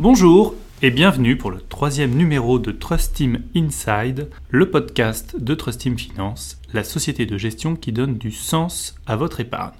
Bonjour et bienvenue pour le troisième numéro de Trust Team Inside, le podcast de Trust Team Finance, la société de gestion qui donne du sens à votre épargne.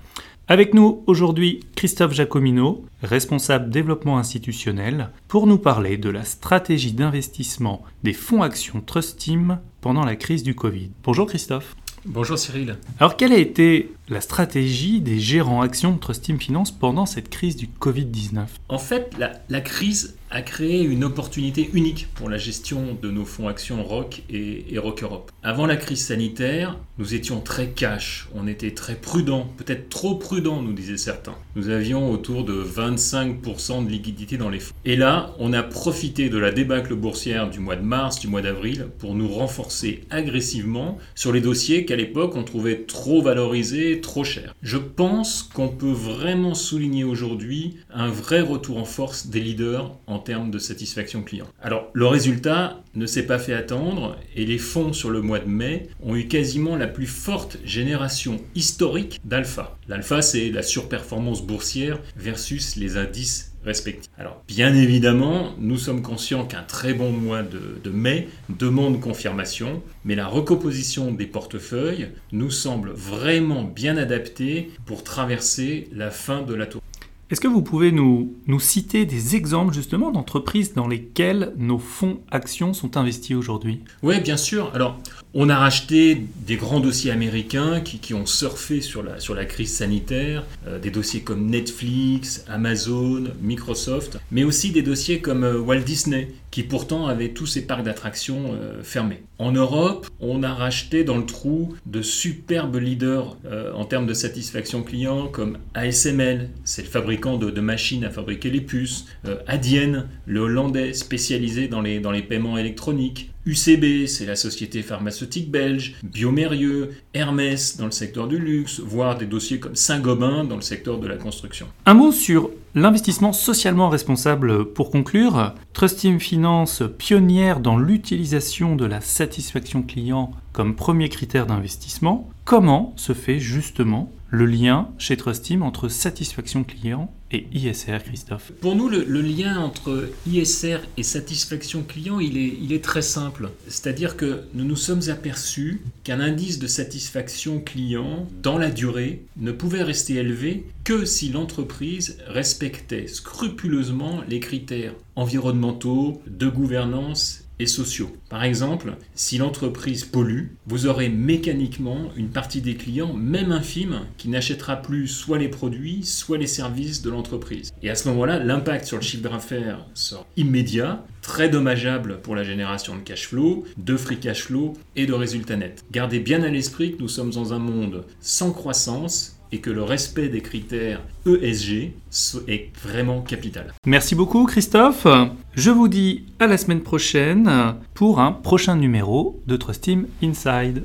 Avec nous aujourd'hui Christophe Jacomino, responsable développement institutionnel, pour nous parler de la stratégie d'investissement des fonds actions Trust Team pendant la crise du Covid. Bonjour Christophe. Bonjour Cyril. Alors quelle a été la stratégie des gérants actions de Trust Team Finance pendant cette crise du Covid-19 En fait, la, la, crise a créé une opportunité unique pour la gestion de nos fonds actions ROC et, et ROC Europe. Avant la crise sanitaire, nous étions très cash, on était très prudents, peut-être trop prudents, nous disaient certains. Nous avions autour de 25% de liquidité dans les fonds. Et là, on a profité de la débâcle boursière du mois de mars, du mois d'avril, pour nous renforcer agressivement sur les dossiers qu'à l'époque on trouvait trop valorisés, trop chers. Je pense qu'on peut vraiment souligner aujourd'hui un vrai retour en force des leaders en termes de satisfaction client. Alors, le résultat ne s'est pas fait attendre et les fonds sur le mois de mai ont eu quasiment la plus forte génération historique d'alpha. L'alpha, c'est la surperformance boursière versus les indices respectifs. Alors, bien évidemment, nous sommes conscients qu'un très bon mois de, de, mai demande confirmation, mais la recomposition des portefeuilles nous semble vraiment bien adaptée pour traverser la fin de la tour. Est-ce que vous pouvez nous, nous citer des exemples justement d'entreprises dans lesquelles nos fonds actions sont investis aujourd'hui? Oui, bien sûr. Alors, on a racheté des grands dossiers américains qui, qui ont surfé sur la, sur la crise sanitaire, euh, des dossiers comme Netflix, Amazon, Microsoft, mais aussi des dossiers comme euh, Walt Disney, qui pourtant avaient tous ses parcs d'attractions euh, fermés. En Europe, on a racheté dans le trou de superbes leaders en termes de satisfaction client comme ASML, c'est le fabricant de, de, machines à fabriquer les puces, euh, le hollandais spécialisé dans les, dans les paiements électroniques, UCB, c'est la société pharmaceutique belge, Biomérieux, Hermès dans le secteur du luxe, voire des dossiers comme Saint-Gobain dans le secteur de la construction. Un mot sur l'investissement socialement responsable pour conclure. Trust Team Finance, pionnière dans l'utilisation de la satisfaction client comme premier critère d'investissement, comment se fait justement le lien chez Trust Team entre satisfaction client et ISR, Christophe Pour nous, le, le, lien entre ISR et satisfaction client, il est, il est très simple. C'est-à-dire que nous nous sommes aperçus qu'un indice de satisfaction client, dans la durée, ne pouvait rester élevé que si l'entreprise respectait scrupuleusement les critères environnementaux, de gouvernance et sociaux. Par exemple, si l'entreprise pollue, vous aurez mécaniquement une partie des clients, même infime, qui n'achètera plus soit les produits, soit les services de l'entreprise. Et à ce moment-là, l'impact sur le chiffre d'affaires sera immédiat, très dommageable pour la génération de cash flow, de free cash flow et de résultats nets. Gardez bien à l'esprit que nous sommes dans un monde sans croissance et que le respect des critères ESG est vraiment capital. Merci beaucoup Christophe. Je vous dis à la semaine prochaine pour un prochain numéro de Trust Team Inside.